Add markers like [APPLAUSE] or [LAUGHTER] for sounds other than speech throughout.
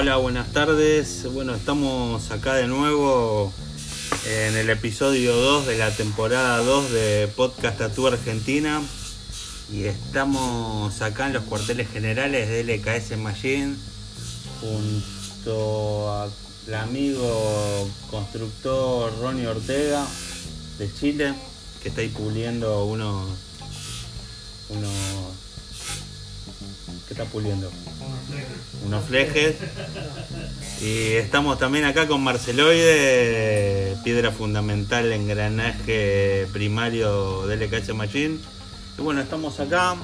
Hola, buenas tardes. Bueno, estamos acá de nuevo en el episodio 2 de la temporada 2 de Podcast Tatú Argentina. Y estamos acá en los cuarteles generales de LKS Machine junto al amigo constructor Ronnie Ortega de Chile que está ahí puliendo unos unos ¿qué está puliendo? unos flejes y estamos también acá con Marceloide piedra fundamental engranaje primario de LKS Machine y bueno estamos acá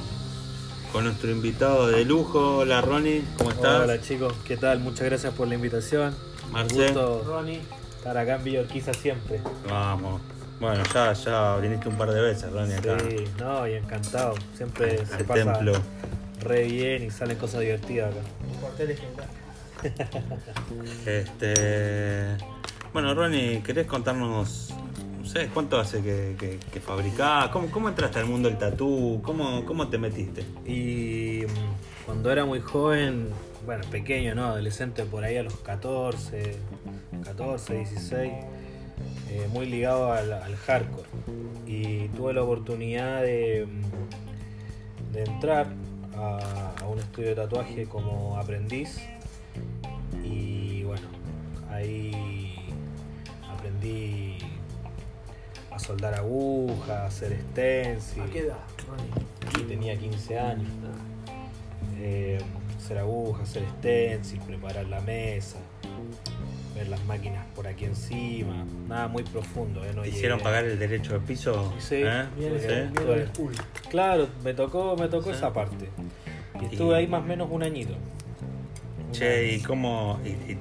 con nuestro invitado de lujo hola Ronnie ¿cómo estás? Hola chicos, ¿qué tal? Muchas gracias por la invitación. Marce. Un gusto, Ronnie, estar acá en Villorquiza siempre. vamos bueno ya ya viniste un par de veces Ronnie acá Sí, no, y encantado. Siempre se pasa templo re bien y salen cosas divertidas acá. [LAUGHS] Este, bueno, Ronnie, ¿querés contarnos, no sé, cuánto hace que, que, que fabricás? ¿Cómo, ¿Cómo entraste al mundo del tatú? ¿Cómo, ¿Cómo te metiste? Y mm, cuando era muy joven, bueno, pequeño, ¿no? Adolescente por ahí a los 14, 14, 16, eh, muy ligado al, al hardcore. Y tuve la oportunidad de, mm, de entrar a, a un estudio de tatuaje como aprendiz. Y bueno, ahí aprendí a soldar agujas, a hacer stencil. ¿A qué edad, Ronnie? Y tenía 15 años. Eh, hacer agujas, hacer stencil, preparar la mesa, ver las máquinas por aquí encima. Nada muy profundo, ¿eh? No ¿Te hicieron llegué- pagar el derecho de piso? Sí. ¿Eh? Bien, ¿Sí? bien, bien. Claro, me tocó, me tocó Sí. esa parte. Y estuve Y- ahí más o menos un añito. Che, ¿y cómo? Y, y-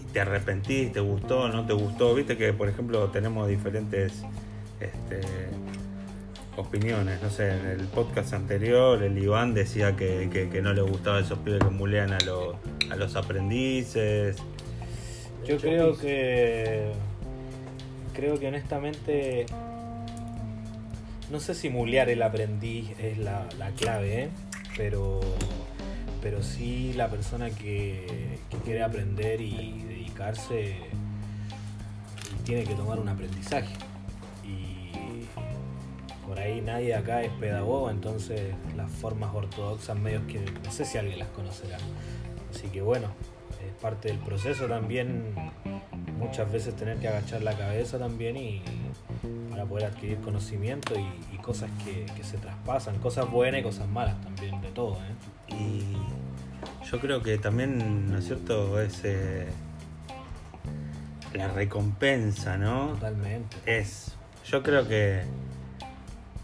y te arrepentís? ¿Te gustó? ¿No te gustó? Viste que, por ejemplo, tenemos diferentes este, opiniones. No sé, en el podcast anterior, el Iván decía que, que- que no le gustaba esos pibes que mulean a los, a los aprendices. Yo creo que. Creo que honestamente. No sé si mulear el aprendiz es la, la clave, ¿eh? pero. Pero sí la persona que, que quiere aprender y dedicarse tiene que tomar un aprendizaje. Y por ahí nadie acá es pedagogo, entonces las formas ortodoxas medios que no sé si alguien las conocerá. Así que bueno, parte del proceso también muchas veces tener que agachar la cabeza también y para poder adquirir conocimiento y, y cosas que, que se traspasan, cosas buenas y cosas malas también, de todo. ¿eh? Y yo creo que también, ¿no es cierto? Es eh, la recompensa, ¿no? Totalmente. es, yo creo que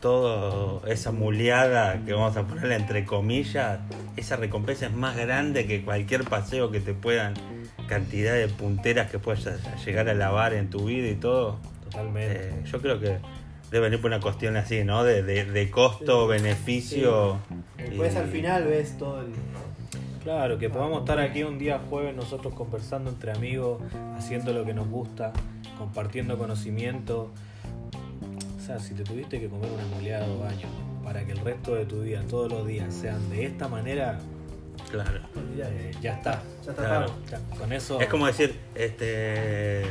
todo esa muleada que vamos a ponerle entre comillas, esa recompensa es más grande que cualquier paseo que te puedan, cantidad de punteras que puedas llegar a lavar en tu vida y todo. Totalmente. Eh, yo creo que debe venir por una cuestión así, ¿no? De, de, de costo, beneficio. Después y- al final ves todo el. Claro, que podamos estar aquí un día jueves nosotros conversando entre amigos, haciendo lo que nos gusta, compartiendo conocimiento. O sea, si te tuviste que comer una muleada dos años para que el resto de tu vida, todos los días, sean de esta manera, Claro. Eh, ya está. Ya está Claro. Ya, con eso. Es como decir, este.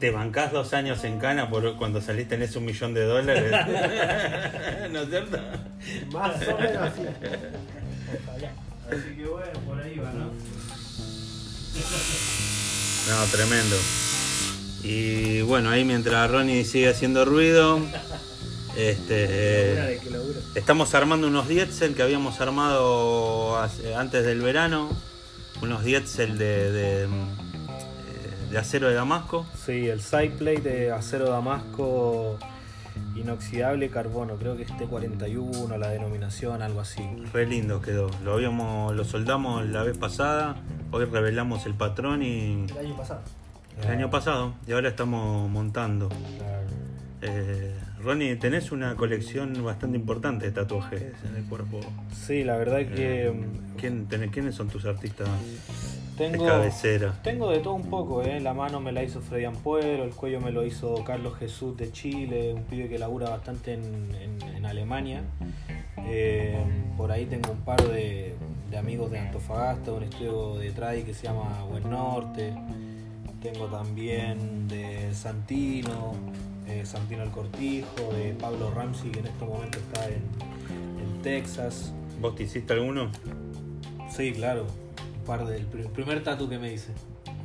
Te bancás dos años en cana por cuando saliste en ese un millón de dólares. [LAUGHS] ¿No es cierto? Más o menos así. [LAUGHS] Ojalá. Así que bueno, por ahí va, ¿no? No, tremendo. Y bueno, ahí mientras Ronnie sigue haciendo ruido, este, [LAUGHS] eh, estamos armando unos dietzel que habíamos armado hace- antes del verano, unos dietzel de, de, eh, de acero de Damasco. Sí, el side plate de acero damasco inoxidable carbono, creo que es T41 la denominación, algo así. Re lindo quedó. Lo habíamos, lo soldamos la vez pasada. Hoy revelamos el patrón y El año pasado. El año pasado y ahora estamos montando. Eh, Ronnie, tenés una colección bastante importante de tatuajes en el cuerpo. Sí, la verdad que Eh, mm, ¿quién, tenés- ¿Quiénes son tus artistas tengo, de cabecera? tengo de todo un poco, ¿eh? la mano me la hizo Freddy Ampuero, el cuello me lo hizo Carlos Jesús de Chile, un pibe que labura bastante en, en- en Alemania. Eh, por ahí tengo un par de, de amigos de Antofagasta, un estudio de tradi que se llama Buen Norte. Tengo también de Santino, eh, Santino el Cortijo, de Pablo Ramsey, que en este momento está en, en Texas. ¿Vos te hiciste alguno? Sí, claro. Un par del pr- primer tatu que me hice.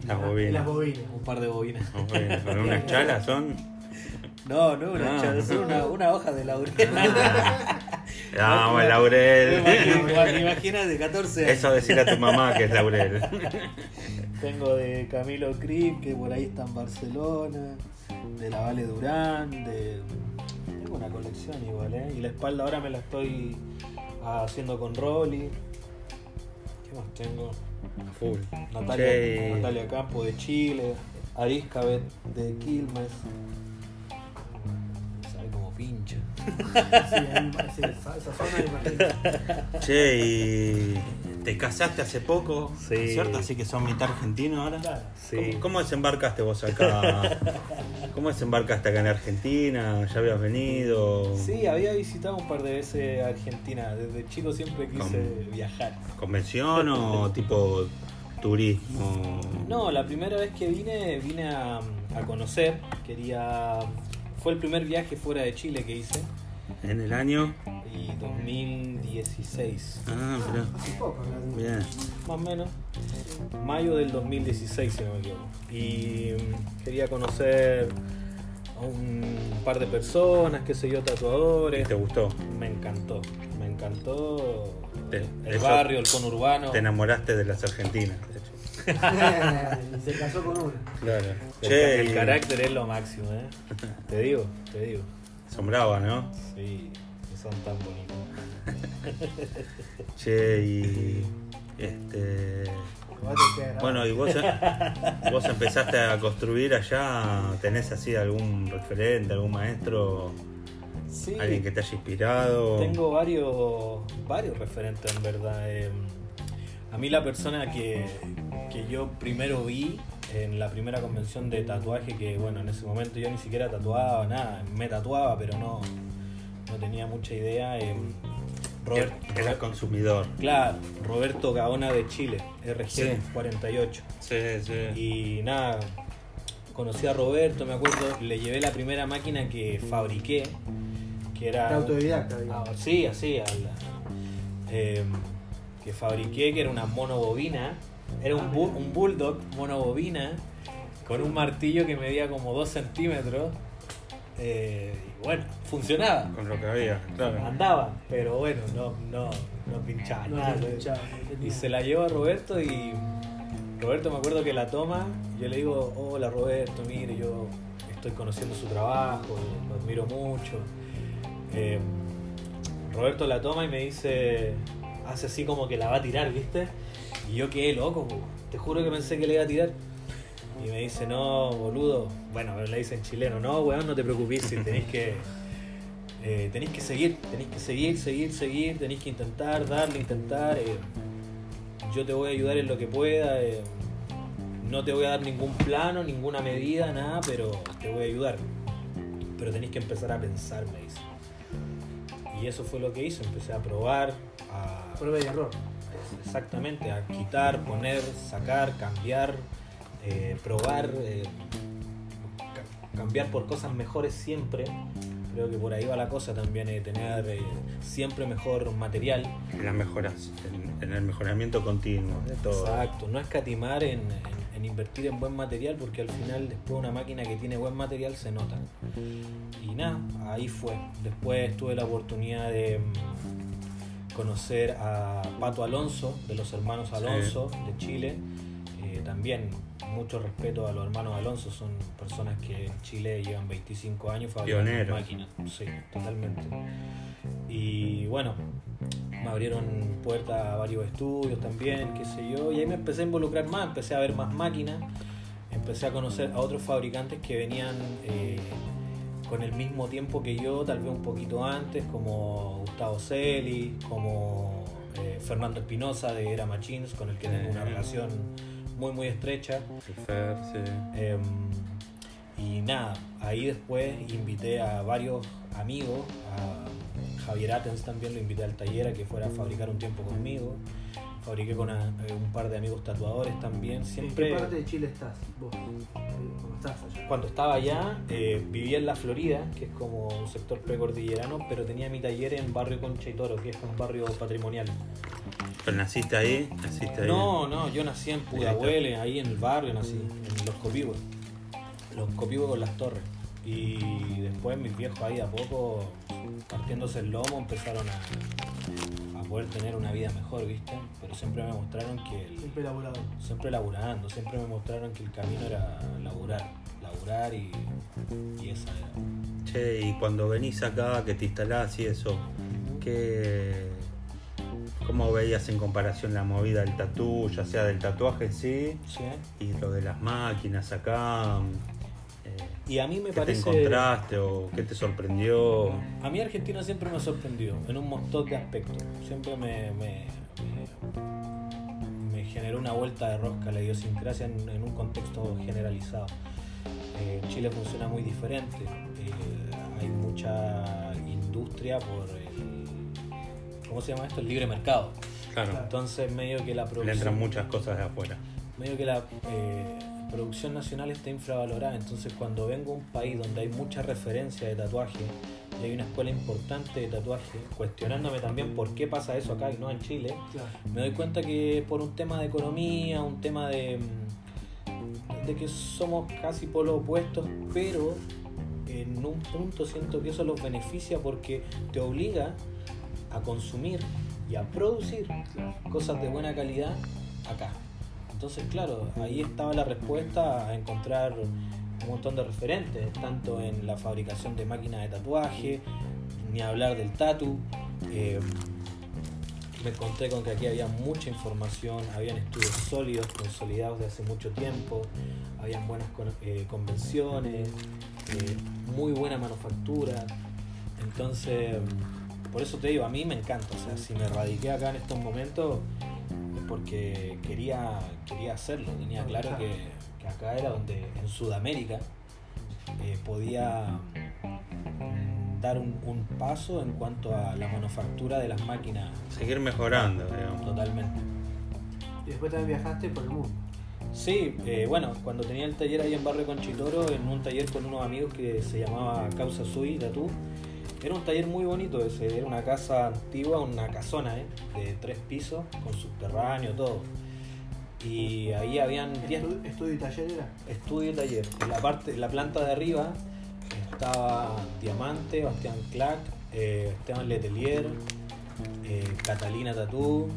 Las bobinas. Las bobinas. Un par de bobinas. Con unas [LAUGHS] chalas son. No, no, una, Ah. cha- es una, una hoja de laurel. Vamos, Ah, [LAUGHS] Laurel. Imagínate, Imagínate, 14 años. Eso decir a tu mamá que es Laurel. [LAUGHS] Tengo de Camilo Crip, que por ahí está en Barcelona, de la Vale Durán, de... Tengo una colección igual, ¿eh? Y la espalda ahora me la estoy haciendo con Rolly. ¿Qué más tengo? A full. Natalia, Campo de Chile, Ariscabet de Quilmes. Sabe como pincha. Sí, esa, esa zona imagino. Che, y te casaste hace poco, Sí. ¿cierto? Así que son mitad argentino ahora. Claro. Sí. ¿Cómo, cómo desembarcaste vos acá? [LAUGHS] ¿Cómo desembarcaste acá en Argentina? ¿Ya habías venido? Sí, había visitado un par de veces Argentina. Desde chico siempre quise viajar. ¿Convención o tipo turismo? No, la primera vez que vine, vine a, a conocer. Quería. Fue el primer viaje fuera de Chile que hice. ¿En el año? Y 2016. Ah, mirá. Hace poco, ¿no? Bien. Más o menos. Mayo del 2016, si no me equivoco. Y mm, quería conocer a un par de personas, qué sé yo, tatuadores. ¿Te gustó? Me encantó. Me encantó Te- el eso- barrio, el conurbano. Te enamoraste de las argentinas, de hecho. [LAUGHS] se casó con una. Claro. El, Che, el carácter es lo máximo, ¿eh? [LAUGHS] Te digo, te digo. Son bravas, ¿no? Sí, son tan bonitos. [LAUGHS] Che, y. Este. Bueno, y vos, [LAUGHS] vos empezaste a construir allá, ¿tenés así algún referente, algún maestro, Sí, alguien que te haya inspirado? tengo varios, varios referentes en verdad. Eh, a mí la persona que, que yo primero vi en la primera convención de tatuaje, que bueno, en ese momento yo ni siquiera tatuaba nada, me tatuaba, pero no, no tenía mucha idea. eh, Robert, Era consumidor. Claro, Roberto Gaona de Chile, RG Sí. 48. Sí, sí. Y nada, conocí a Roberto, me acuerdo, le llevé la primera máquina que fabriqué, que era... De autodidacta, digamos. Ah, sí, así, al- eh, que fabriqué, que era una monobobina, era un, bu- un bulldog monobobina, con un martillo que medía como 2 centímetros. eh, bueno, funcionaba, Con lo que había, claro. andaba, pero bueno, no, no, no pinchaba No nada. no Y se la llevo a Roberto y Roberto me acuerdo que la toma, yo le digo, hola Roberto, mire, yo estoy conociendo su trabajo, lo admiro mucho. Eh, Roberto la toma y me dice, hace así como que la va a tirar, ¿viste? Y yo quedé loco, po. te juro que pensé que le iba a tirar. Y me dice, no, boludo, bueno, le dice en chileno, no, weón, no te preocupes, si tenéis que... eh, tenéis que seguir, tenéis que seguir, seguir, seguir, tenéis que intentar, darle, intentar. eh, yo te voy a ayudar en lo que pueda. eh, no te voy a dar ningún plano, ninguna medida, nada, pero te voy a ayudar. Pero tenéis que empezar a pensar, me dice. Y eso fue lo que hice, empecé a probar, a, Prueba y error. exactamente, a quitar, poner, sacar, cambiar, eh, probar, cambiar por cosas mejores siempre. Creo que por ahí va la cosa también, eh, tener eh, siempre mejor material. En las mejoras, en, en el mejoramiento continuo de todo. Exacto, no escatimar en, en- en invertir en buen material porque al final después una máquina que tiene buen material se nota. Y nada, ahí fue. Después tuve la oportunidad de mm, conocer a Pato Alonso, de los hermanos Sí. Alonso de Chile. También mucho respeto a los hermanos Alonso, son personas que en Chile llevan 25 años fabricando máquinas. Sí, totalmente. Y bueno, me abrieron puertas a varios estudios también, qué sé yo, y ahí me empecé a involucrar más, empecé a ver más máquinas, empecé a conocer a otros fabricantes que venían eh, con el mismo tiempo que yo, tal vez un poquito antes, como Gustavo Celi, como eh, Fernando Espinosa de Era Machines, con el que tengo una relación muy muy estrecha. Sí. Em, y nada, ahí después invité a varios amigos, a Javier Atens también lo invité al taller a que fuera a fabricar un tiempo conmigo. Fabriqué con a- eh, un par de amigos tatuadores también. ¿En Siempre. qué parte de Chile estás? Vos, eh, cuando estás allá. Cuando estaba allá, eh, vivía en la Florida, que es como un sector precordillerano, pero tenía mi taller en barrio Concha y Toro, que es un barrio patrimonial. ¿Pero naciste ahí? ¿Naciste ahí? No, no, yo nací en Pudahuel, ahí en el barrio nací, en Los Copihue. Los Copihue con las torres. Y después mis viejos ahí a poco, partiéndose el lomo, empezaron a, a poder tener una vida mejor, ¿viste? Pero siempre me mostraron que el, Siempre elaborado. siempre laburando, siempre me mostraron que el camino era laburar, laburar y, y esa era. Che, y cuando venís acá, que te instalás y eso, ¿qué, ¿cómo veías en comparación la movida del tatú, ya sea del tatuaje en sí ¿Sí? y lo de las máquinas acá? Eh, Y a mí me ¿Qué parece... te encontraste o qué te sorprendió? A mí Argentina siempre me sorprendió en un montón de aspectos. Siempre me, me, me- me generó una vuelta de rosca la idiosincrasia en, en un contexto generalizado. Eh, Chile funciona muy diferente. eh, hay mucha industria por el. ¿Cómo se llama esto? El libre mercado. Claro, Entonces, medio que la le producción entran muchas cosas de afuera. medio que la eh, producción nacional está infravalorada. Entonces, cuando vengo a un país donde hay mucha referencia de tatuaje y hay una escuela importante de tatuaje, cuestionándome también por qué pasa eso acá y no en Chile, Claro. me doy cuenta que por un tema de economía, un tema de, mm, de que somos casi polos opuestos, pero en un punto siento que eso los beneficia porque te obliga a consumir y a producir cosas de buena calidad acá. Entonces, claro, ahí estaba la respuesta a encontrar un montón de referentes, tanto en la fabricación de máquinas de tatuaje, ni hablar del tatu. eh, me encontré con que aquí había mucha información, habían estudios sólidos, consolidados de hace mucho tiempo, habían buenas eh, convenciones, eh, muy buena manufactura. Entonces, por eso te digo, a mí me encanta. O sea, si me radiqué acá en estos momentos es porque quería, quería hacerlo. Tenía claro que, que acá era donde, en Sudamérica, eh, podía dar un, un paso en cuanto a la manufactura de las máquinas Seguir mejorando, digamos. totalmente. Y después también viajaste por el mundo. Sí, eh, bueno, cuando tenía el taller ahí en Barrio Conchitoro, en un taller con unos amigos que se llamaba Causa Sui Tatú, era un taller muy bonito ese, era una casa antigua, una casona, ¿eh? de tres pisos, con subterráneo, todo. Y ahí habían 10 Estu- ¿Estudio y taller era? estudio y taller. En la, parte, en la planta de arriba estaba Diamante, Bastián Clack, eh, Esteban Letelier, eh, Catalina Tatú,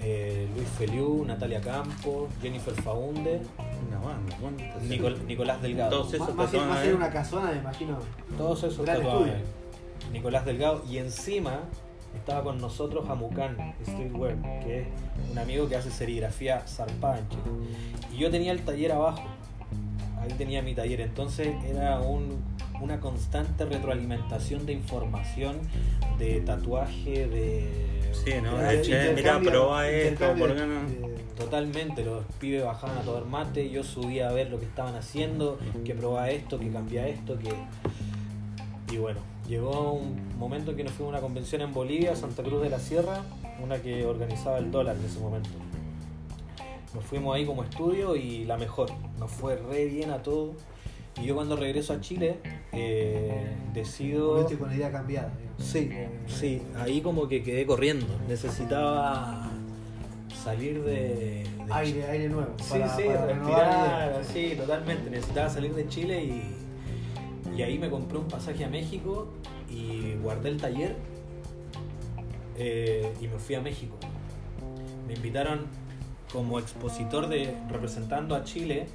eh, Luis Feliu, Natalia Campos, Jennifer Faunde, Una banda, Nicolás Delgado. Todos esos Más, más, una casona, me imagino. Todos esos tatuajes. Nicolás Delgado. Y encima estaba con nosotros Hamukan Streetwear, que es un amigo que hace serigrafía zarpada en Chile. Y yo tenía el taller abajo. Ahí tenía mi taller. Entonces era un- una constante retroalimentación de información, de tatuaje, de... Sí, ¿no? de che, mirá, Intercambio- probá esto, ¿por qué no? de- Totalmente, los pibes bajaban a tomar mate, yo subía a ver lo que estaban haciendo, que probaba esto, que cambia esto, que... Y bueno, llegó un momento en que nos fuimos a una convención en Bolivia, Santa Cruz de la Sierra, una que organizaba el dólar en ese momento. Nos fuimos ahí como estudio y la mejor, nos fue re bien a todos. Y yo cuando regreso a Chile, eh, decido... Volviste con la idea cambiada. digamos. Sí, sí, ahí como que quedé corriendo. Necesitaba salir de, de Aire, aire nuevo. Sí, para- sí, para respirar, renovar sí, totalmente. Necesitaba salir de Chile y, y ahí me compré un pasaje a México y guardé el taller eh, y me fui a México. Me invitaron como expositor de representando a Chile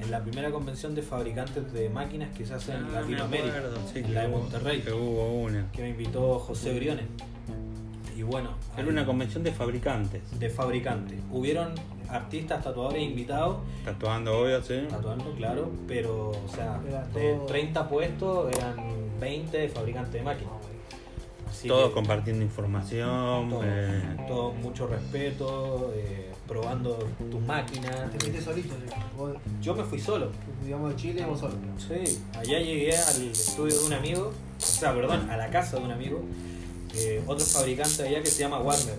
en la primera convención de fabricantes de máquinas que se hace en Ah, Latinoamérica, acuerdo, sí, en que la de Monterrey, Que hubo una. que me invitó José Briones. Y bueno, Era una convención de fabricantes. de fabricantes. Hubieron artistas, tatuadores invitados Tatuando, obvio, sí. tatuando, claro, pero, o sea, Era de todo- 30 puestos eran 20 de fabricantes de máquinas. Así Todos que compartiendo información. todo, eh, todo mucho respeto, eh, probando tus máquinas. Te fuiste solito. Vos, Yo me fui solo. digamos, de Chile, vos solo. Sí, allá llegué al estudio de un amigo, o sea, perdón, a la casa de un amigo, eh, otro fabricante allá que se llama Warner.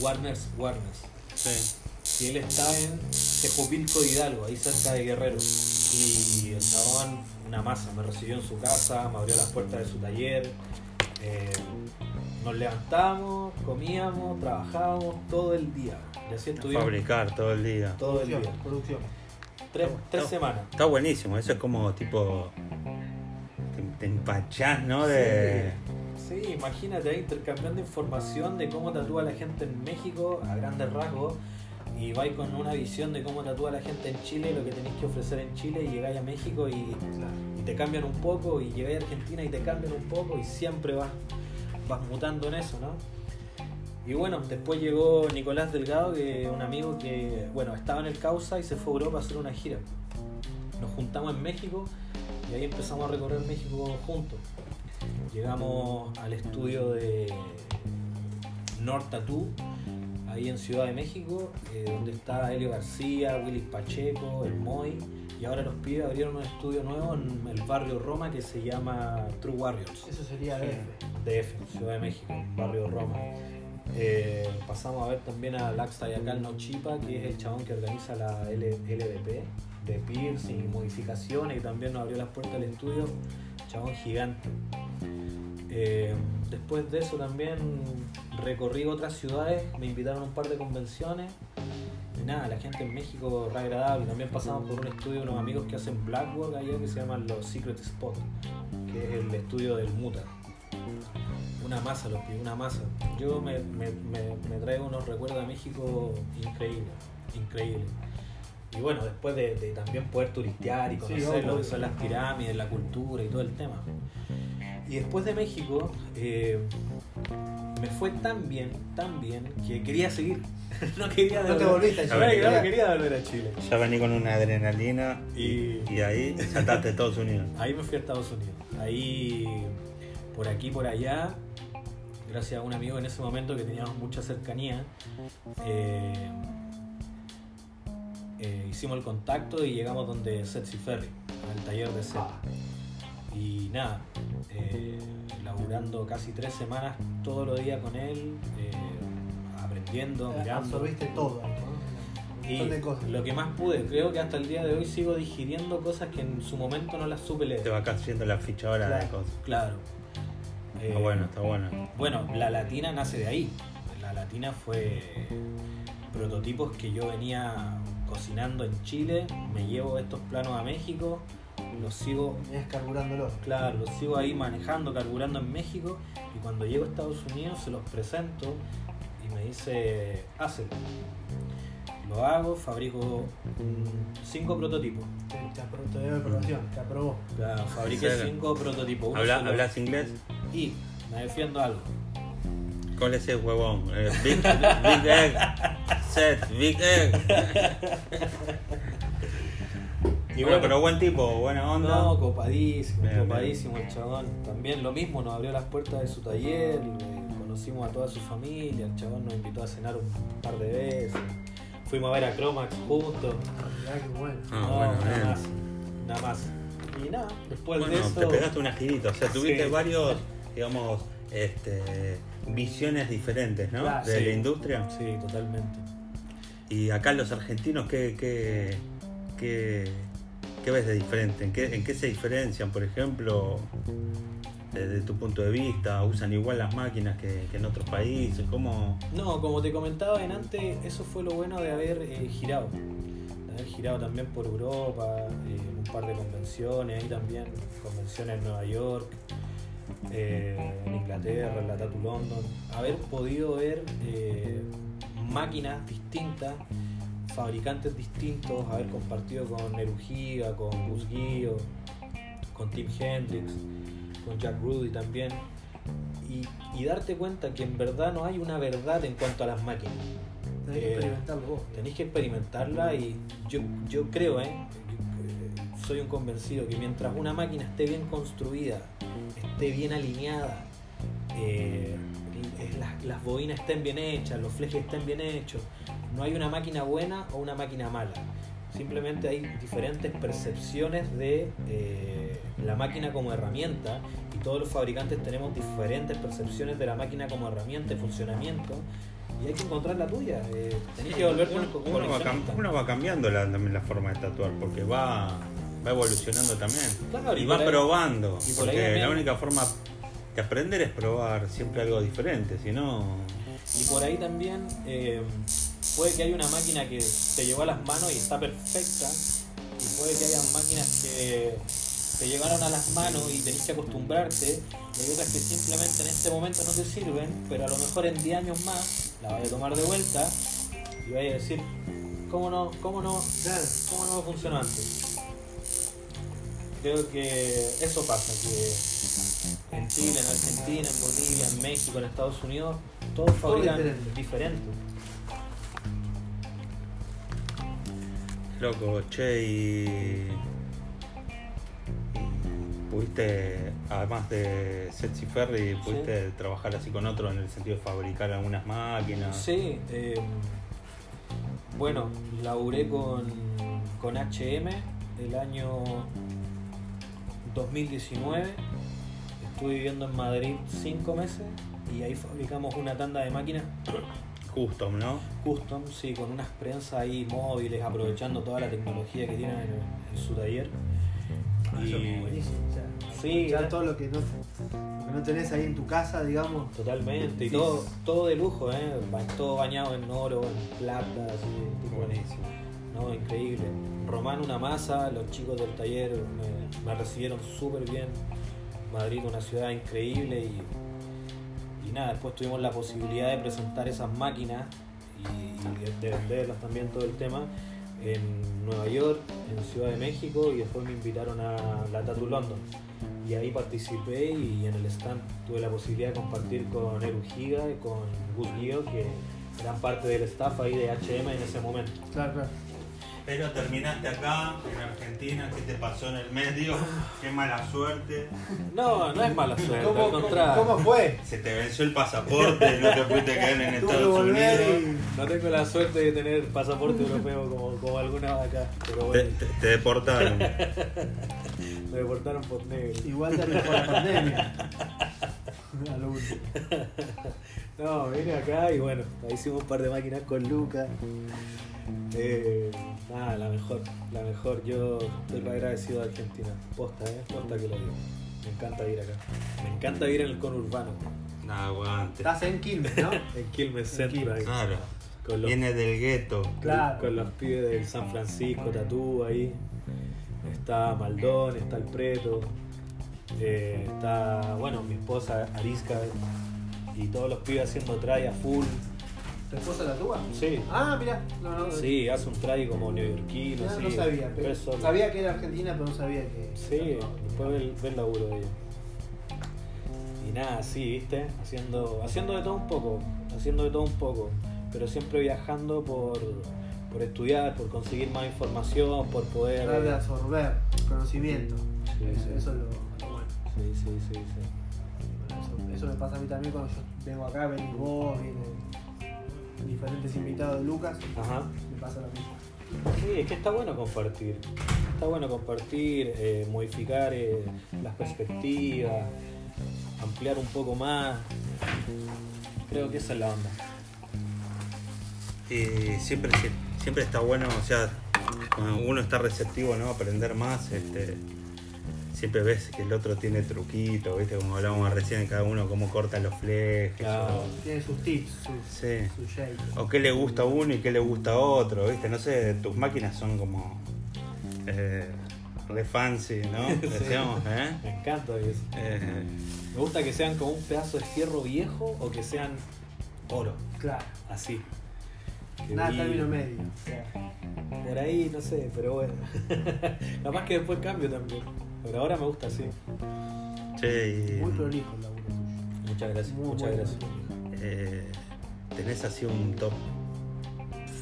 Warner's Warners. Sí. Y él está en Tejupilco de Hidalgo, ahí cerca de Guerrero. Y el chabón, una masa, me recibió en su casa, me abrió las puertas de su taller. eh, nos levantamos, comíamos, trabajábamos todo el día. Y así estuvimos Fabricar todo el día. todo el día. Producción. Tres, semanas. Está buenísimo, eso es como tipo. Te, te empachás, ¿no? De. Sí, imagínate ahí intercambiando información de cómo tatúa la gente en México a grandes rasgos y vais con una visión de cómo tatúa la gente en Chile, lo que tenéis que ofrecer en Chile y llegáis a México y, y te cambian un poco y llegáis a Argentina y te cambian un poco y siempre vas, vas mutando en eso, ¿no? Y bueno, después llegó Nicolás Delgado, que un amigo que, bueno, estaba en el Causa y se fue a Europa a hacer una gira. Nos juntamos en México y ahí empezamos a recorrer México juntos. Llegamos al estudio de North Tattoo, ahí en Ciudad de México, eh, donde está Helio García, Willy Pacheco, el Moy, y ahora los pibes abrieron un estudio nuevo en el barrio Roma que se llama True Warriors. Eso sería DF. DF, Ciudad de México, barrio Roma. Eh, pasamos a ver también a Lax Tayakal No Chipa, que es el chabón que organiza la L- LDP de piercing y modificaciones, y también nos abrió las puertas del estudio, chabón gigante. Eh, después de eso también recorrí otras ciudades, me invitaron a un par de convenciones. Y nada, la gente en México re agradable. También pasamos por un estudio de unos amigos que hacen Blackboard allá que se llaman los Secret Spot, que es el estudio del Muta. Una masa, los pibes, una masa. Yo me, me, me- me traigo unos recuerdos de México increíbles, increíbles. Y bueno, después de, de también poder turistear y Sí, conocer obvio, lo que son las pirámides, la cultura y todo el tema. Y después de México, eh, me fue tan bien, tan bien, que quería seguir. [LAUGHS] no quería No te volviste a No, Chile. no quería volver a Chile. Ya vení con una adrenalina y, ahí saltaste a Estados Unidos. [LAUGHS] Ahí me fui a Estados Unidos. Ahí, por aquí, por allá, gracias a un amigo en ese momento que teníamos mucha cercanía, eh, eh, hicimos el contacto y llegamos donde Setsy Ferry, al taller de Set. Y nada, eh, laburando casi tres semanas todos los días con él, eh, aprendiendo, mirando. Absorbiste todo, Y montón de cosas. lo que más pude, creo que hasta el día de hoy sigo digiriendo cosas que en su momento no las supe leer. Te va haciendo la ficha ahora de cosas. Claro. Está Eh, bueno, está bueno. Bueno, la latina nace de ahí. La latina fue prototipos que yo venía cocinando en Chile, me llevo estos planos a México, los sigo, Venías carburándolo. claro, los sigo ahí manejando, carburando en México y cuando llego a Estados Unidos se los presento y me dice, hácelo. Lo hago, fabrico cinco prototipos. Te, te apro- te dio aprobación, te aprobó. Claro, fabriqué cinco prototipos. uno ¿Habla- solo. ¿Hablas inglés? Y me defiendo algo. ¿Cuál es el huevón? Eh, big, big egg. [LAUGHS] Set, big egg. [LAUGHS] Y bueno, pero buen tipo, buena onda. No, copadísimo, Bien, copadísimo el chabón. También lo mismo, nos abrió las puertas de su taller, conocimos a toda su familia, el chabón nos invitó a cenar un par de veces. Fuimos a ver a Cromax juntos. Mirá qué bueno. Ah, No, bueno, nada bien. más. Nada más. Y nada, después Bueno, de eso. te pegaste una girita, o sea, tuviste Sí. varios, digamos, este, visiones diferentes, ¿no? Claro, de sí. la industria. Sí, totalmente. Y acá los argentinos, ¿qué, qué, qué, qué ves de diferente? ¿En qué, ¿En qué se diferencian, por ejemplo, desde tu punto de vista? ¿Usan igual las máquinas que, en otros países? ¿Cómo? No, como te comentaba en antes, eso fue lo bueno de haber eh, girado. De haber girado también por Europa, eh, un par de convenciones, ahí también, convenciones en Nueva York, eh, en Inglaterra, en la Tattoo London. Haber podido ver eh, máquinas distintas, fabricantes distintos, haber compartido con Nerugiga, con Gus Guido, con Tim Hendrix, con Jack Rudy también y, y darte cuenta que en verdad no hay una verdad en cuanto a las máquinas. Tenés que Eh, experimentarlo vos. Tenéis que experimentarla y yo, yo creo, ¿eh? Yo, eh, soy un convencido que mientras una máquina esté bien construida, esté bien alineada, eh, las, las bobinas estén bien hechas, los flejes estén bien hechos, no hay una máquina buena o una máquina mala. Simplemente hay diferentes percepciones de eh, la máquina como herramienta y todos los fabricantes tenemos diferentes percepciones de la máquina como herramienta y funcionamiento y hay que encontrar la tuya. Eh, tenés que volverte un uno, va, uno va cambiando la, también la forma de tatuar porque va, va evolucionando también. Claro, y y va ahí- probando. y por ahí porque la única forma de aprender es probar siempre algo diferente. Si no, Y por ahí también eh, puede que haya una máquina que te llegó a las manos y está perfecta. Y puede que haya máquinas que te llegaron a las manos y tenés que acostumbrarte. Y hay otras que simplemente en este momento no te sirven, pero a lo mejor en 10 años más la vas a tomar de vuelta y vas a decir, ¿cómo no, cómo no, cómo no funcionó antes? Creo que eso pasa, que en Chile, en Argentina, en Bolivia, en México, en Estados Unidos, todos Todo fabrican diferente. Loco, che, y, y pudiste, además de Setsy Ferry, pudiste trabajar así con otros en el sentido de fabricar algunas máquinas. Sí, eh, bueno, laburé con, con HM el año 2019. Estuve viviendo en Madrid cinco meses y ahí fabricamos una tanda de máquinas Custom, ¿no? custom, sí, con unas prensas ahí móviles, aprovechando toda la tecnología que tienen en, en su taller. Ah, Eso es buenísimo. o sea, Sí, ya todo lo que, no, lo que no tenés ahí en tu casa, digamos. Totalmente, y Sí. todo, todo de lujo, ¿eh? Todo bañado en oro, en plata, así, tipo Buenísimo. No, increíble. Román una masa, los chicos del taller me, me recibieron súper bien. Madrid una ciudad increíble y, y nada, después tuvimos la posibilidad de presentar esas máquinas y, de venderlas también todo el tema en Nueva York, en Ciudad de México y después me invitaron a la Tattoo London. Y ahí participé y en el stand tuve la posibilidad de compartir con Eru Giga y con Gus Guido, que eran parte del staff ahí de HM en ese momento. Claro, claro. Pero terminaste acá, en Argentina, ¿qué te pasó en el medio? Qué mala suerte. No, no es mala suerte, ¿Cómo, al contrario. cómo fue? Se te venció el pasaporte y no te pudiste quedar en Estados Unidos. No tengo la suerte de tener pasaporte europeo como, como alguna acá, pero Te, bueno, te- te deportaron. me deportaron por negro. igual te alejó la pandemia. A lo último. No, vine acá y bueno, ahí hicimos un par de máquinas con Lucas. Eh, nada, la mejor, la mejor. Yo estoy re agradecido de Argentina. Posta, eh, posta que lo digo. Me encanta ir acá. Me encanta ir en el conurbano. Nada, aguante. Estás en Quilmes, ¿no? [LAUGHS] En Quilmes Centro. Quilmes. ahí. Claro. Con los, Viene del gueto. Claro. con los pibes del San Francisco, Tatú ahí. Está Maldón, está el Preto. eh, está, bueno, mi esposa Arisca. Y todos los pibes haciendo try a full. ¿Tu esposa la tuya? Sí. Ah, mira. No, no, Sí, hace un try como neoyorquino. no, sí. no sabía. Pero sabía que era argentina, pero no sabía que. Sí, después ve el, ve el laburo de ella. Y nada, sí, viste, haciendo, haciendo de todo un poco, haciendo de todo un poco, pero siempre viajando por, por estudiar, por conseguir más información, por poder... Tratar de eh, absorber conocimiento. Sí, eso, sí. eso es lo, lo bueno. Sí, sí, sí, sí. Eso, eso me pasa a mí también cuando yo vengo acá, venís vos, vienen diferentes invitados de Lucas. Ajá. Me pasa lo mismo. Sí, es que está bueno compartir. Está bueno compartir, eh, modificar eh, las perspectivas, ampliar un poco más. Creo que esa es la onda. Y siempre, siempre está bueno, o sea, cuando uno está receptivo, ¿no? Aprender más, este, siempre ves que el otro tiene truquito, ¿viste? Como hablábamos recién, cada uno cómo corta los flejes. Claro. Tiene sus tips, sus, Sí. sus. O qué le gusta a uno y qué le gusta a otro, ¿viste? No sé, tus máquinas son como eh, re fancy, ¿no? [LAUGHS] Decíamos, ¿eh? Me encanta eso. Eh, Me gusta que sean como un pedazo de fierro viejo o que sean oro, Claro. así. Nada, término medio. O sea, Por ahí, no sé, pero bueno. [LAUGHS] Capaz que después cambio también. Pero ahora me gusta así. che, y, muy prolijo el laburo tuyo. Muchas gracias, Muy muchas bueno. gracias. eh, ¿tenés así un top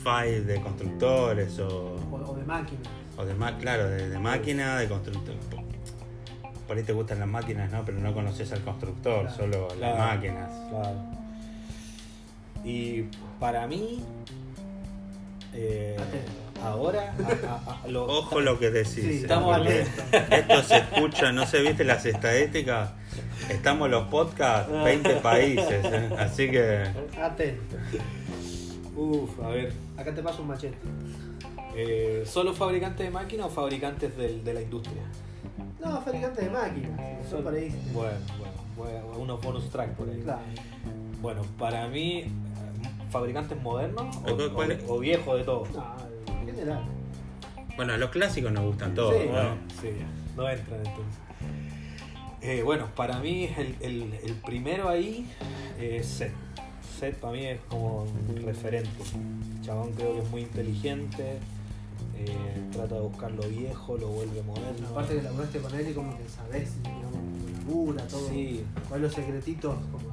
5 de constructores o, O, o de máquina. o de claro, de, de máquina, de constructor? Por ahí te gustan las máquinas, ¿no? Pero no conoces al constructor, Claro. solo las Claro, máquinas. Claro. Y para mí. Ahora a- a- a lo- Ojo lo que decís. Sí, eh, estamos atentos. Esto se escucha, no se viste las estadísticas. Estamos los podcasts, 20 países. eh, Así que. Atento. Uf, a ver. Acá te paso un machete. eh, ¿Solo fabricantes de máquinas o fabricantes del- de la industria? No, fabricantes de máquinas. Son por ahí. Bueno, bueno, bueno, unos bonus track por ahí. Claro. Bueno, para mí, eh, fabricantes modernos o, viejos de todo. No, general. Bueno, los clásicos nos gustan todos. Sí. ¿no? Sí, no entran entonces. Eh, bueno, para mí el, el- el primero ahí es Seth. Seth para mí es como un referente. El chabón creo que es muy inteligente, eh, trata de buscar lo viejo, lo vuelve moderno. Aparte que laburaste con él y como que sabés, digamos, labura, todo. Sí, ¿Cuáles los secretitos? Como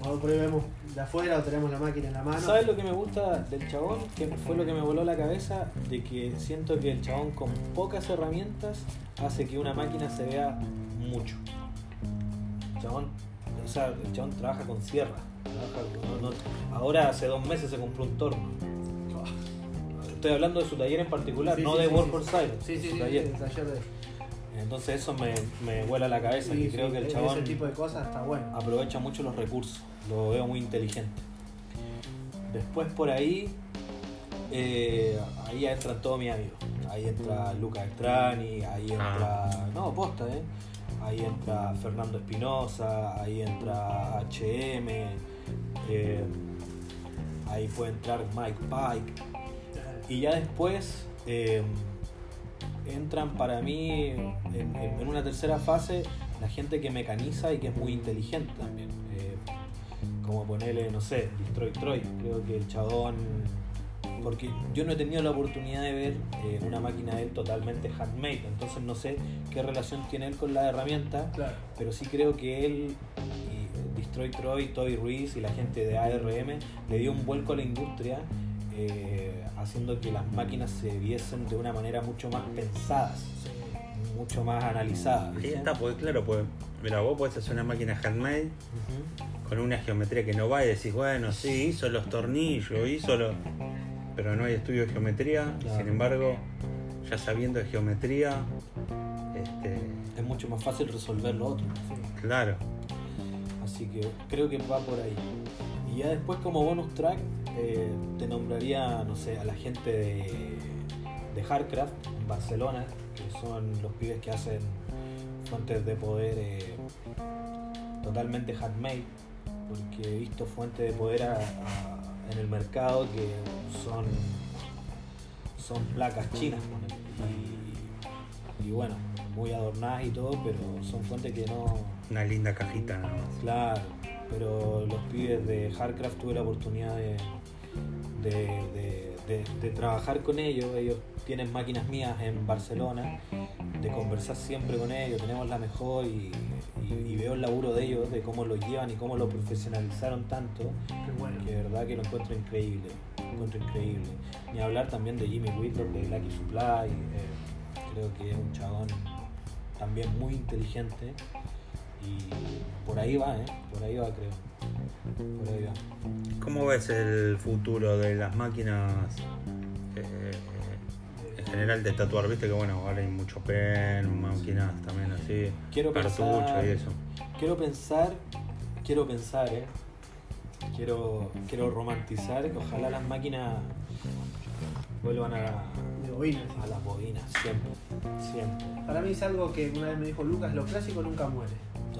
Cuando por ahí vemos de afuera o tenemos la máquina en la mano. ¿Sabes lo que me gusta del chabón? Que fue lo que me voló la cabeza, de que siento que el chabón con pocas herramientas hace que una máquina se vea mucho. El chabón, o sea, el chabón trabaja con sierra. trabaja con- no- no- ahora hace dos meses se compró un torno. Estoy hablando de su taller en particular, Sí, no sí, de sí, Work sí, for sí. Silence, Sí, sí, su sí, taller. el taller de. Entonces eso me, me vuela la cabeza, Sí, que creo sí, que el ese chabón tipo de cosas está bueno. aprovecha mucho los recursos, lo veo muy inteligente. Después por ahí, eh, ahí entran todos mis amigos. Ahí entra Lucas Estrani, ahí entra. No, posta, ¿eh? Ahí entra Fernando Espinosa, ahí entra HM, eh, ahí puede entrar Mike Pike. Y ya después eh, entran para mí en, en- una tercera fase la gente que mecaniza y que es muy inteligente también. Eh, como ponerle, no sé, Destroy Troy. Creo que el chabón. Porque yo no he tenido la oportunidad de ver eh, una máquina de él totalmente handmade, entonces no sé qué relación tiene él con la herramienta, Claro. pero sí creo que él, y Destroy Troy, Toby Ruiz y la gente de ARM le dio un vuelco a la industria, eh, haciendo que las máquinas se viesen de una manera mucho más pensadas, mucho más analizadas. Ahí está, porque claro, pues, mira, vos podés hacer una máquina handmade con una geometría que no va y decís, bueno, sí, hizo los tornillos, hizo los... Pero no hay estudio de geometría, Claro. sin embargo, ya sabiendo de geometría, este, Es mucho más fácil resolver lo otro. claro, Así que creo que va por ahí. Y ya después como bonus track eh, te nombraría, no sé, a la gente de, de Hardcraft en Barcelona, que son los pibes que hacen fuentes de poder eh, totalmente handmade, porque he visto fuentes de poder a- a- en el mercado que son, son placas chinas y, y bueno, muy adornadas y todo, pero son fuentes que no, una linda cajita nada más. Claro, pero los pibes de Hardcraft tuve la oportunidad de, de, de- de- de trabajar con ellos. Ellos tienen máquinas mías en Barcelona, de conversar siempre con ellos. Tenemos la mejor y, y- y veo el laburo de ellos, de cómo lo llevan y cómo lo profesionalizaron tanto, bueno. que de verdad que lo encuentro increíble. Lo encuentro increíble. Ni hablar también de Jimmy Whitlock de Lucky Supply. eh, creo que es un chabón también muy inteligente. Y por ahí va, ¿eh? Por ahí va, creo. Por ahí va. ¿Cómo ves el futuro de las máquinas eh, en general de tatuar? Viste que bueno, ahora hay mucho pen, máquinas también así, Quiero cartucho pensar- y eso. Quiero pensar, quiero pensar, ¿eh? Quiero, quiero romantizar que ojalá las máquinas vuelvan a, De bobinas. a las bobinas, siempre, siempre. Para mí es algo que una vez me dijo Lucas, lo clásico nunca muere.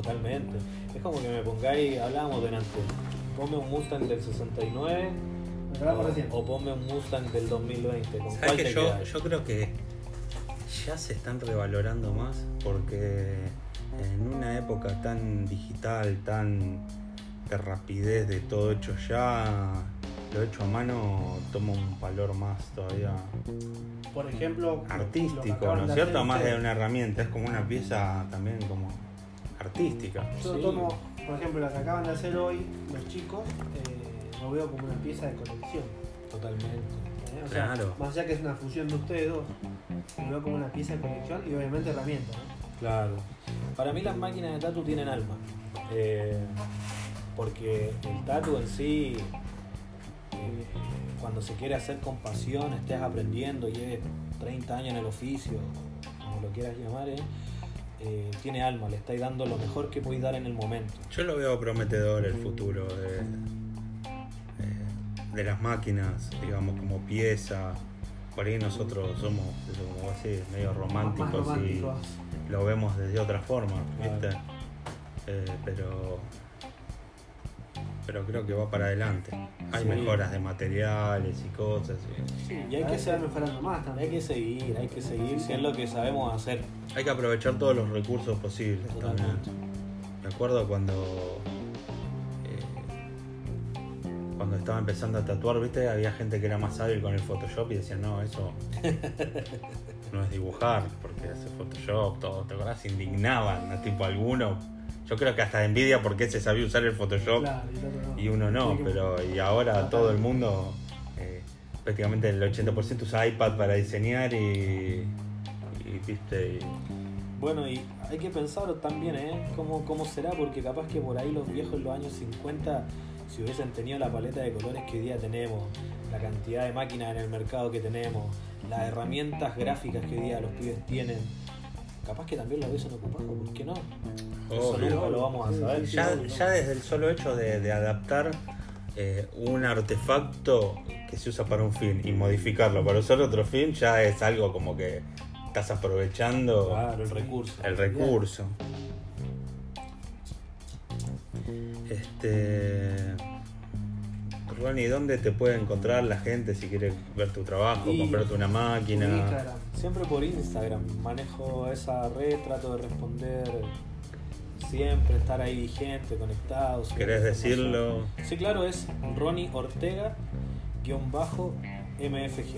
Totalmente. Es como que me pongáis, hablábamos delante, ponme un Mustang del 69 Me acabamos o, o ponme un Mustang del 2020. ¿Con ¿Sabes cuál que te yo, quedas? yo creo que ya se están revalorando más porque en una época tan digital, tan de rapidez de todo hecho ya, lo hecho a mano toma un valor más todavía Por ejemplo, artístico, ¿no es cierto? Más de una herramienta, es como una pieza también como artística. Yo Sí. tomo, por ejemplo, la que acaban de hacer hoy los chicos, eh, lo veo como una pieza de colección. Totalmente. ¿eh? O sea, Claro. más allá que es una fusión de ustedes dos, lo veo como una pieza de colección y obviamente herramienta. ¿no? Claro. Para mí las máquinas de tatu tienen alma. Eh, porque el tatu en sí cuando se quiere hacer con pasión, estés aprendiendo, lleves 30 años en el oficio, como lo quieras llamar, eh, eh, tiene alma, le estáis dando lo mejor que podéis dar en el momento. Yo lo veo prometedor el futuro de, eh, de las máquinas, digamos, como pieza. Por ahí nosotros somos, como así, medio románticos románticos. y lo vemos desde otra forma, Claro. ¿viste? Eh, pero, pero creo que va para adelante. Hay Sí. mejoras de materiales y cosas. y- Sí, Y hay que ser- mejorando más Hay también. que seguir, hay que seguir, si es lo que sabemos hacer. Hay que aprovechar todos los recursos posibles también. Totalmente. Me acuerdo cuando eh, cuando estaba empezando a tatuar, viste, había gente que era más hábil con el Photoshop y decían, no, eso [LAUGHS] no es dibujar, porque hace Photoshop, todo, ¿te acordás? Se indignaban, ¿no? tipo alguno. Yo creo que hasta de envidia porque se sabía usar el Photoshop Claro, y no. uno no, pero y ahora todo el mundo, eh, prácticamente el 80% usa iPad para diseñar y, y, viste, y- Bueno, y hay que pensar también, ¿eh? ¿Cómo, ¿Cómo será? Porque capaz que por ahí los viejos en los años 50, si hubiesen tenido la paleta de colores que hoy día tenemos, la cantidad de máquinas en el mercado que tenemos, las herramientas gráficas que hoy día los pibes tienen, capaz que también lo hubiesen ocupado, ¿por qué no? Eso Obvio. nunca lo vamos a Sí, saber. sí, Ya, desde el solo hecho de, de adaptar eh, un artefacto que se usa para un fin y modificarlo para usar otro fin, ya es algo como que estás aprovechando Claro, el recurso. el recurso. Este. Ronnie, ¿dónde te puede encontrar la gente si quiere ver tu trabajo, Y- comprarte una máquina? Instagram. Siempre por Instagram, manejo esa red, trato de responder siempre, estar ahí vigente, conectado. ¿Querés decirlo? Sí, claro, es Ronnie Ortega guion bajo MFG.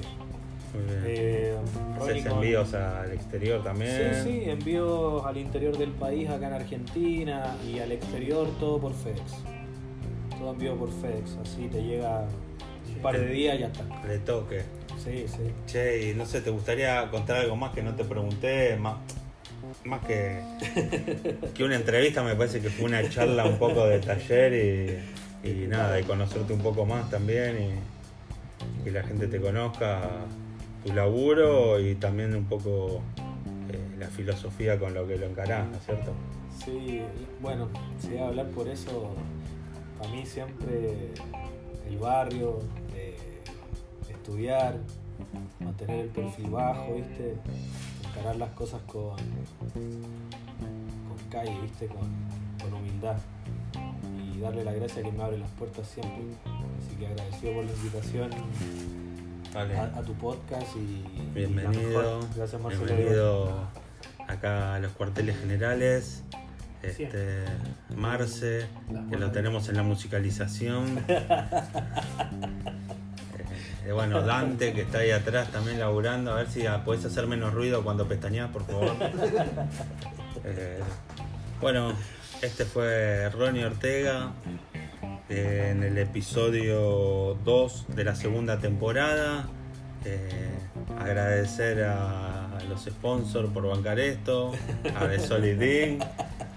Muy bien. Eh, Ronnie ¿Haces con- envíos al exterior también? Sí, sí, envíos al interior del país, acá en Argentina, y al exterior todo por FedEx. Todo envío por FedEx, así te llega un par de días y ya está. Le toque. Sí, sí. Che, y no sé, ¿te gustaría contar algo más que no te pregunté? Más, más que, [LAUGHS] que una entrevista, me parece que fue una charla un poco de taller y, y nada, y conocerte un poco más también y que la gente te conozca tu laburo y también un poco eh, la filosofía con lo que lo encarás, ¿no es cierto? Sí, bueno, si voy a hablar por eso, para mí siempre el barrio, eh, estudiar, mantener el perfil bajo, ¿viste? Encarar las cosas con, con calle, ¿viste? Con, con humildad. Y darle la gracia que me abre las puertas siempre. Así que agradecido por la invitación Vale. a, a tu podcast y y Bienvenido, mejor. Gracias Marcelo. bienvenido acá a los cuarteles generales. Este. Marce, que lo tenemos en la musicalización. [LAUGHS] Eh, bueno, Dante, que está ahí atrás también laburando. A ver si ah, podés hacer menos ruido cuando pestañas, por favor. Eh, bueno, este fue Ronnie Ortega eh, en el episodio 2 de la segunda temporada. Agradecer a los sponsors por bancar esto, a The Solid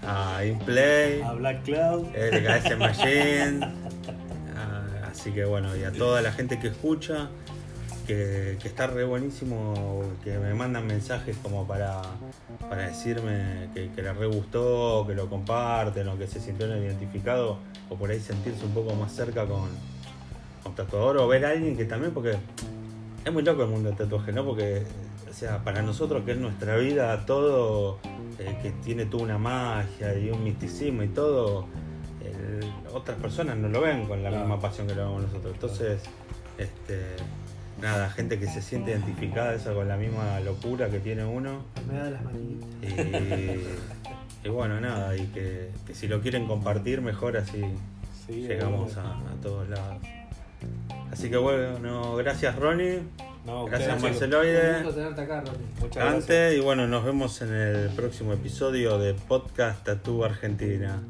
a Inplay, A Black Cloud. LKS Machine. Así que bueno, y a toda la gente que escucha, que, que está re buenísimo, que me mandan mensajes como para, para decirme que, que les re gustó, que lo comparten o que se sintieron identificados o por ahí sentirse un poco más cerca con, con tatuador o ver a alguien que también, porque es muy loco el mundo del tatuaje, ¿no? Porque, o sea, para nosotros que es nuestra vida, todo, eh, que tiene toda una magia y un misticismo y todo, el- otras personas no lo ven con la Claro. misma pasión que lo vemos nosotros. Entonces, este, nada, gente que se siente identificada esa con la misma locura que tiene uno. Me da las maquinitas. Y, y bueno, nada, y que, que si lo quieren compartir, mejor así Sí, llegamos a, a todos lados. Así que bueno, gracias Ronnie, no, gracias Marceloide, acá, Ronnie. Muchas gracias. Y bueno, nos vemos en el próximo episodio de Podcast Tatú Argentina.